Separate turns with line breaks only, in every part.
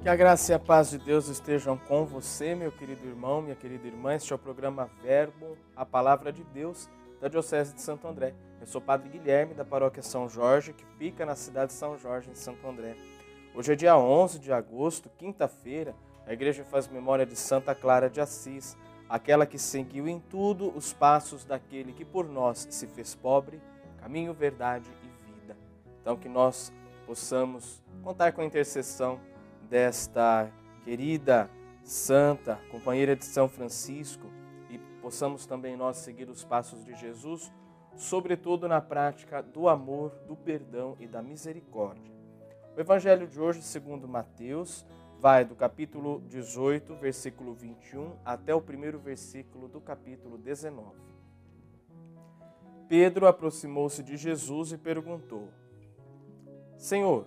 Que a graça e a paz de Deus estejam com você, meu querido irmão, minha querida irmã. Este é o programa Verbo, a Palavra de Deus, da Diocese de Santo André. Eu sou Padre Guilherme, da Paróquia São Jorge, que fica na cidade de São Jorge, em Santo André. Hoje é dia 11 de agosto, quinta-feira. A igreja faz memória de Santa Clara de Assis, aquela que seguiu em tudo os passos daquele que por nós se fez pobre, caminho, verdade e vida. Então, que nós possamos contar com a intercessão desta querida santa, companheira de São Francisco, e possamos também nós seguir os passos de Jesus, sobretudo na prática do amor, do perdão e da misericórdia. O evangelho de hoje, segundo Mateus, vai do capítulo 18, versículo 21, até o primeiro versículo do capítulo 19. Pedro aproximou-se de Jesus e perguntou: Senhor,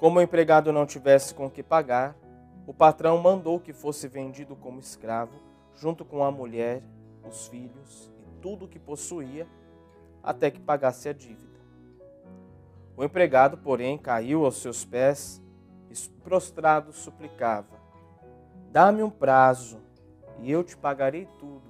Como o empregado não tivesse com que pagar, o patrão mandou que fosse vendido como escravo, junto com a mulher, os filhos e tudo o que possuía, até que pagasse a dívida. O empregado, porém, caiu aos seus pés prostrado, suplicava: Dá-me um prazo e eu te pagarei tudo.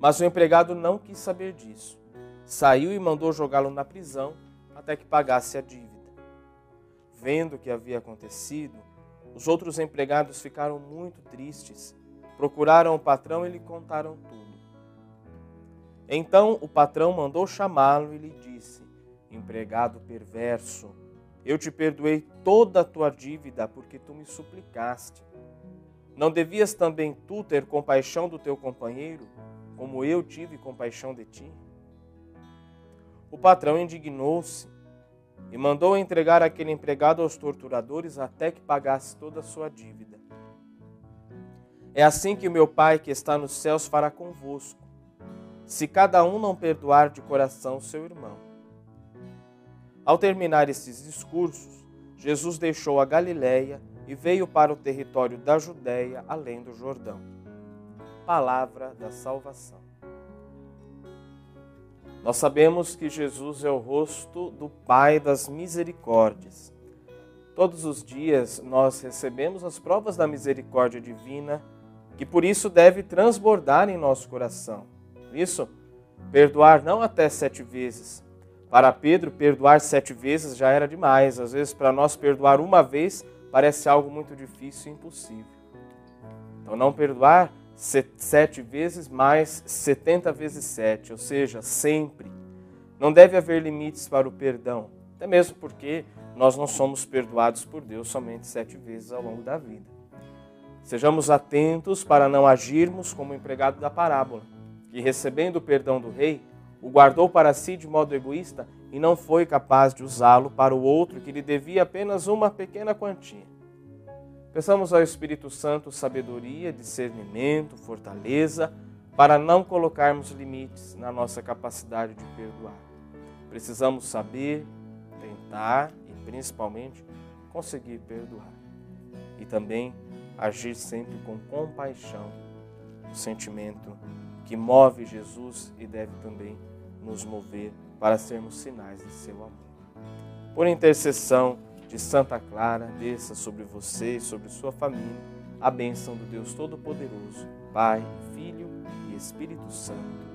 Mas o empregado não quis saber disso. Saiu e mandou jogá-lo na prisão até que pagasse a dívida. Vendo o que havia acontecido, os outros empregados ficaram muito tristes. Procuraram o patrão e lhe contaram tudo. Então o patrão mandou chamá-lo e lhe disse: Empregado perverso, eu te perdoei toda a tua dívida porque tu me suplicaste. Não devias também tu ter compaixão do teu companheiro, como eu tive compaixão de ti? O patrão indignou-se e mandou entregar aquele empregado aos torturadores até que pagasse toda a sua dívida. É assim que o meu Pai que está nos céus fará convosco, se cada um não perdoar de coração seu irmão. Ao terminar esses discursos, Jesus deixou a Galiléia e veio para o território da Judéia, além do Jordão. Palavra da salvação. Nós sabemos que Jesus é o rosto do Pai das misericórdias. Todos os dias nós recebemos as provas da misericórdia divina, que por isso deve transbordar em nosso coração. Por isso, perdoar não até sete vezes, para Pedro, perdoar sete vezes já era demais. Às vezes, para nós, perdoar uma vez parece algo muito difícil e impossível. Então, não perdoar sete vezes mais setenta vezes sete, ou seja, sempre. Não deve haver limites para o perdão, até mesmo porque nós não somos perdoados por Deus somente sete vezes ao longo da vida. Sejamos atentos para não agirmos como o empregado da parábola, que recebendo o perdão do rei, o guardou para si de modo egoísta e não foi capaz de usá-lo para o outro que lhe devia apenas uma pequena quantia. Peçamos ao Espírito Santo sabedoria, discernimento, fortaleza, para não colocarmos limites na nossa capacidade de perdoar. Precisamos saber, tentar e principalmente conseguir perdoar. E também agir sempre com compaixão, o sentimento que move Jesus e deve também nos mover para sermos sinais de seu amor. Por intercessão de Santa Clara, desça sobre você e sobre sua família a bênção do Deus Todo-Poderoso, Pai, Filho e Espírito Santo.